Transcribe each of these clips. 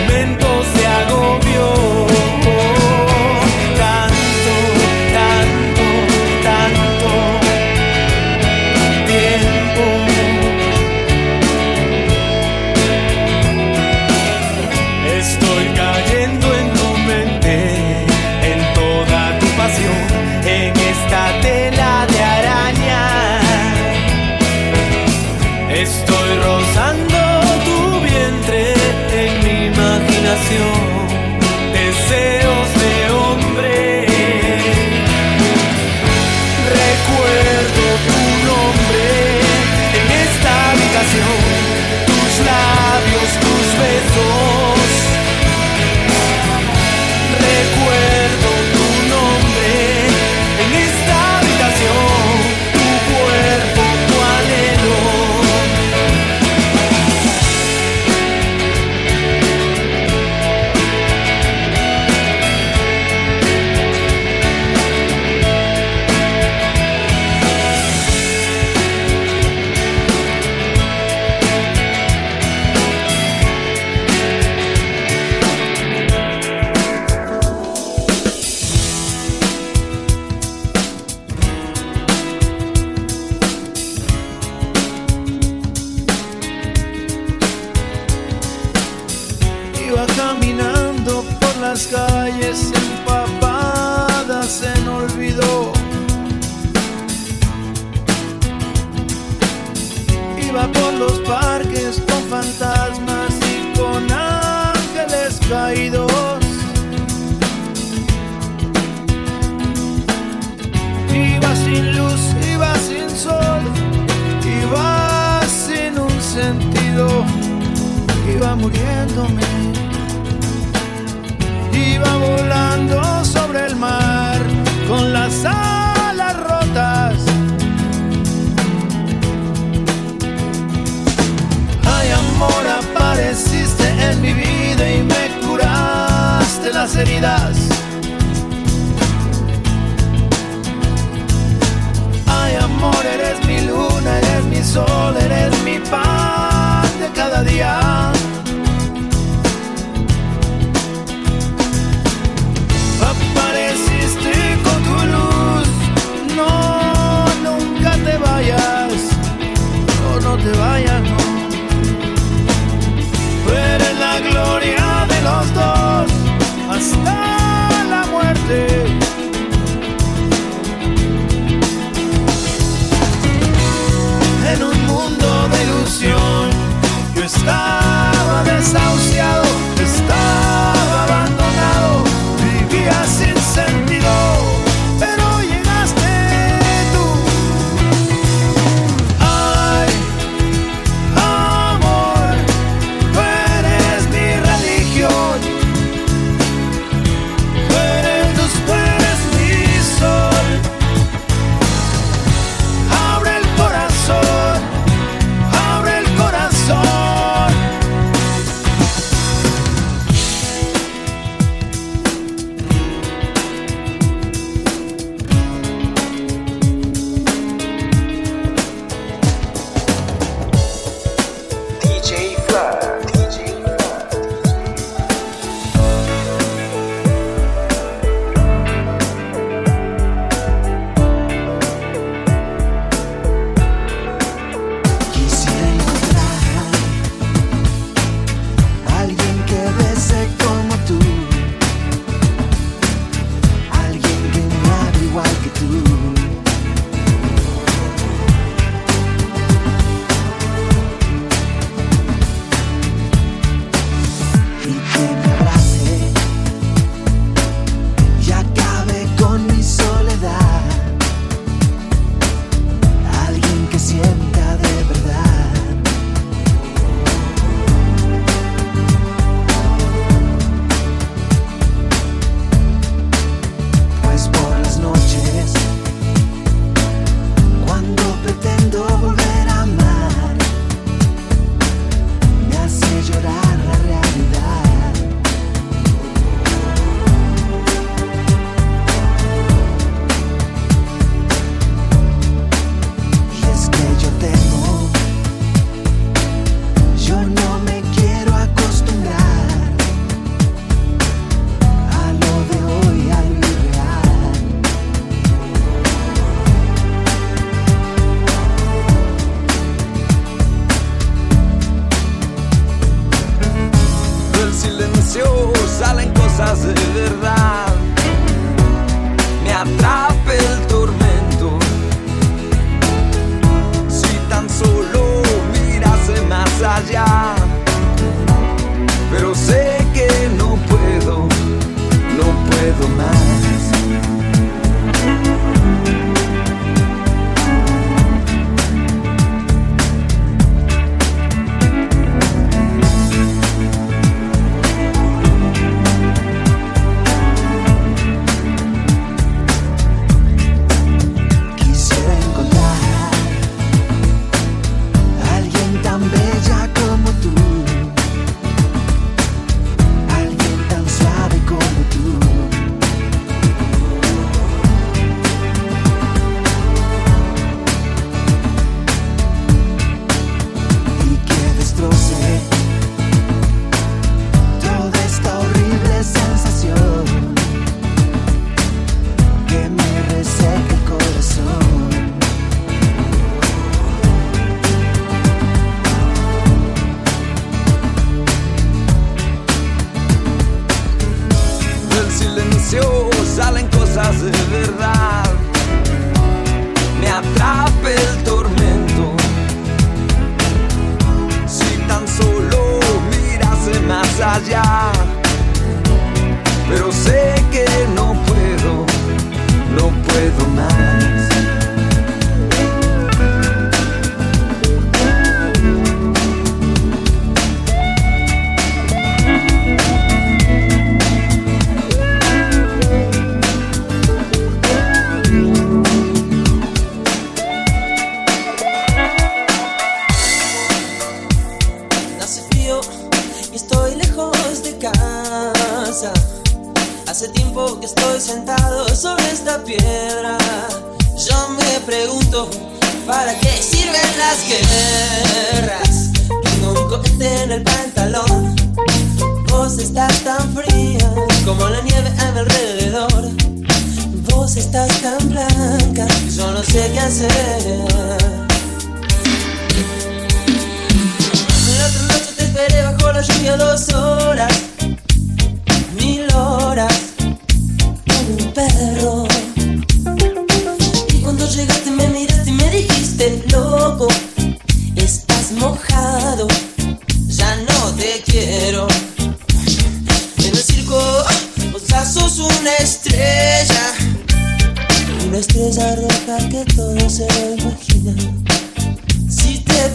Momentos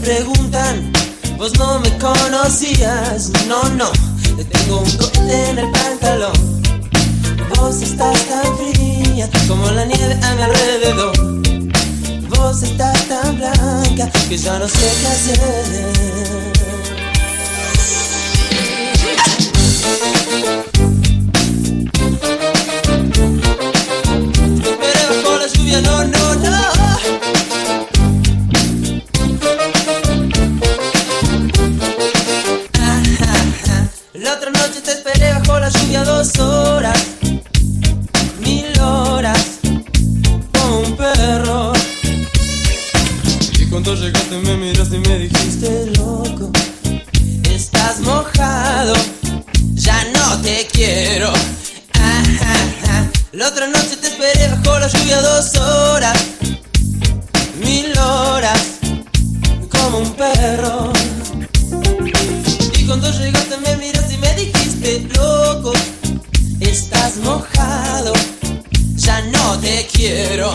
preguntan, vos no me conocías. No, no, yo tengo un cohete en el pantalón. Vos estás tan fría como la nieve a mi alrededor. Vos estás tan blanca que ya no sé qué hacer. no te quiero.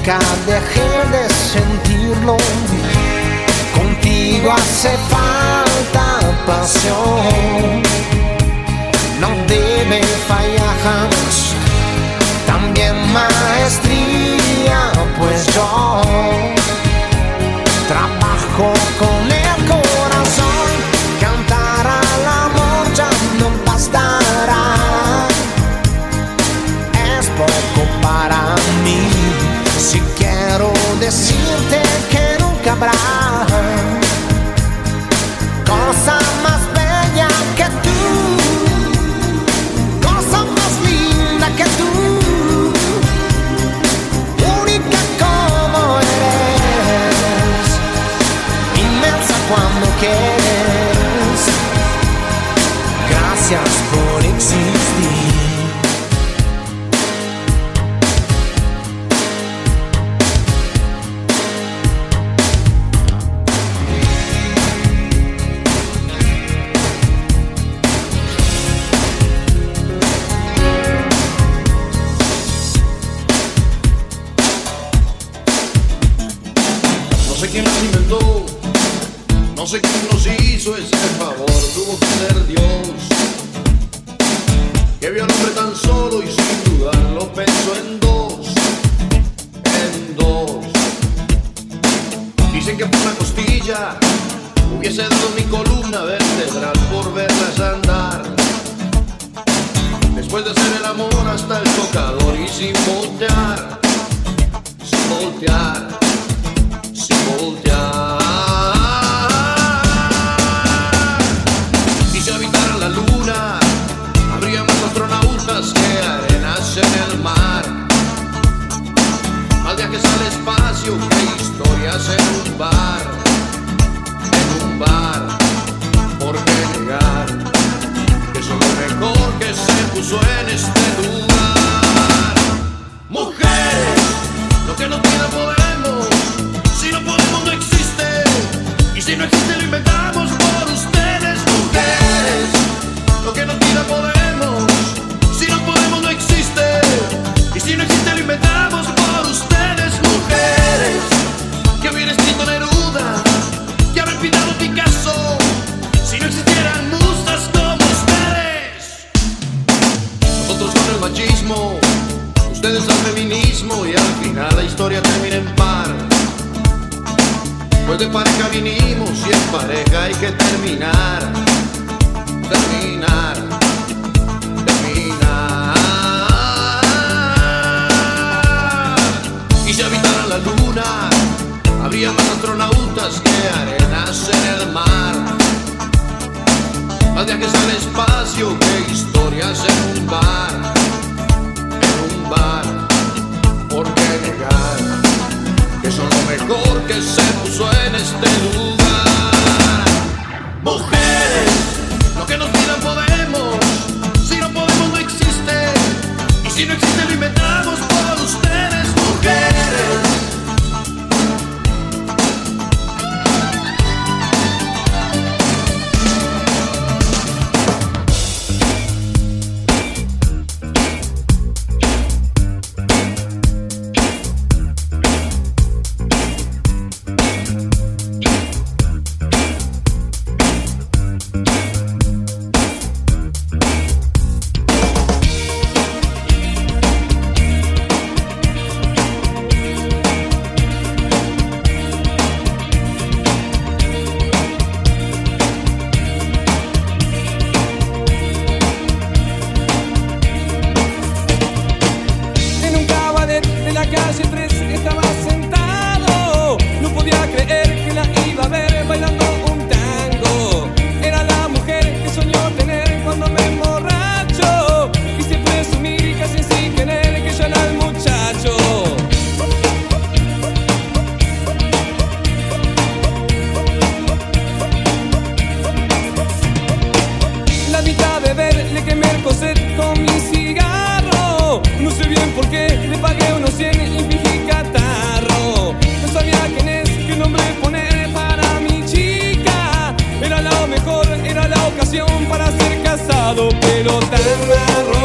nunca dejé de sentirlo. Contigo hace falta pasión. No debe fallar. También maestría, pues yo trabajo con but I. se, nos hizo es no existe, lo inventamos. Pero tan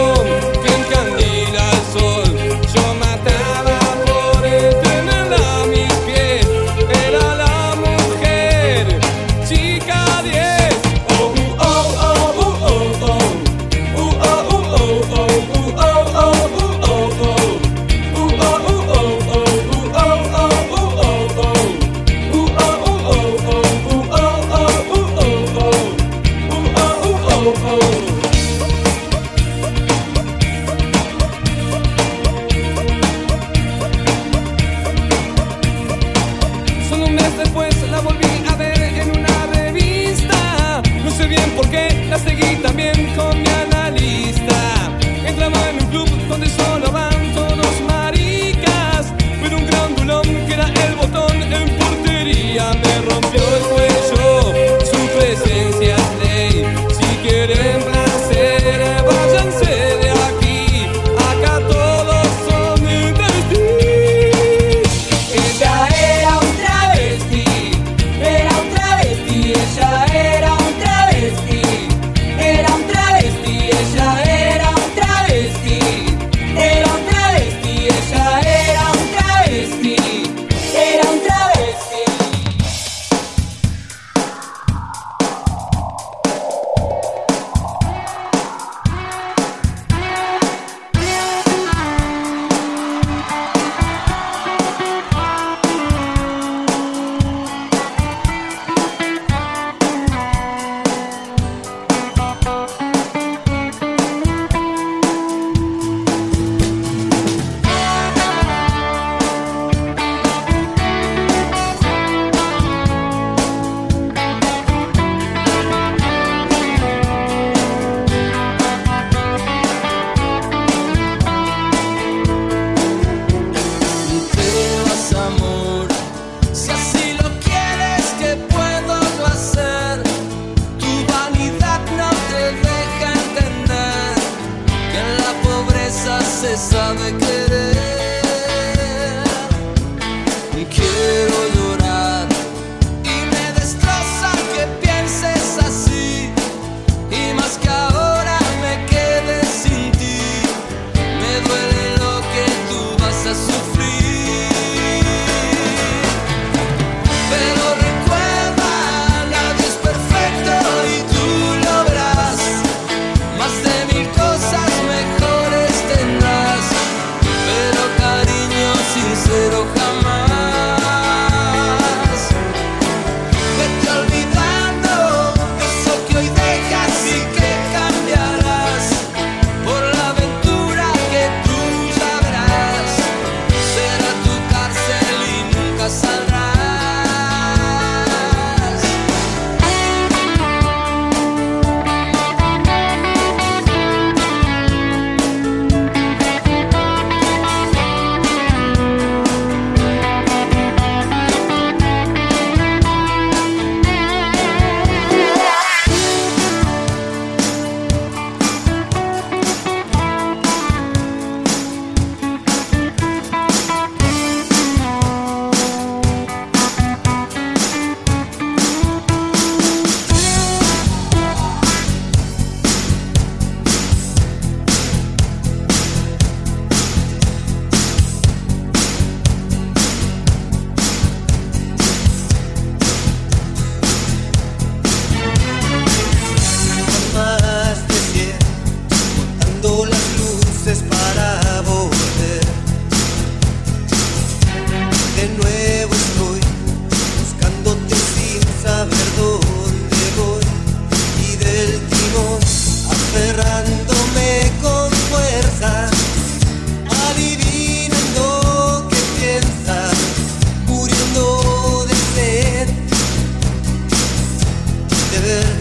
Yeah.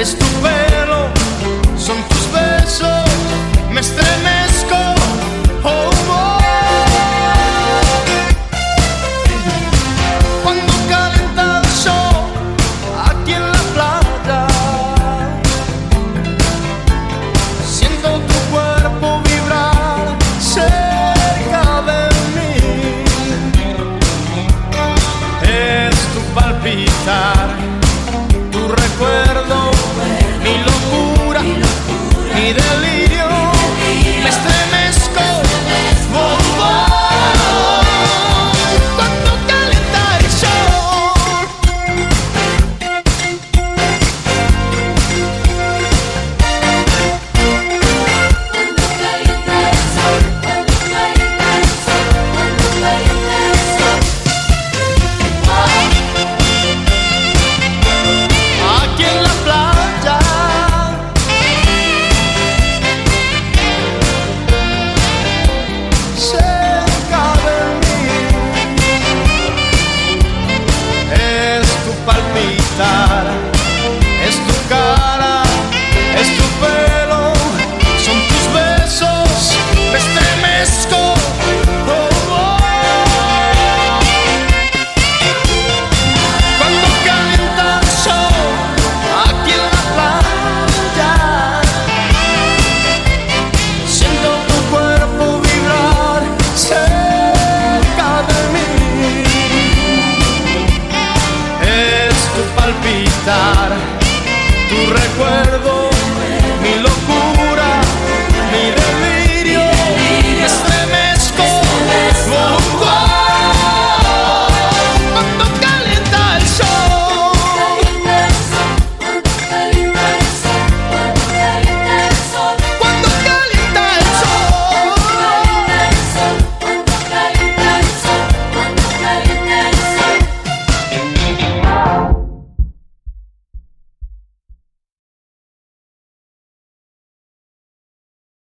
Es tu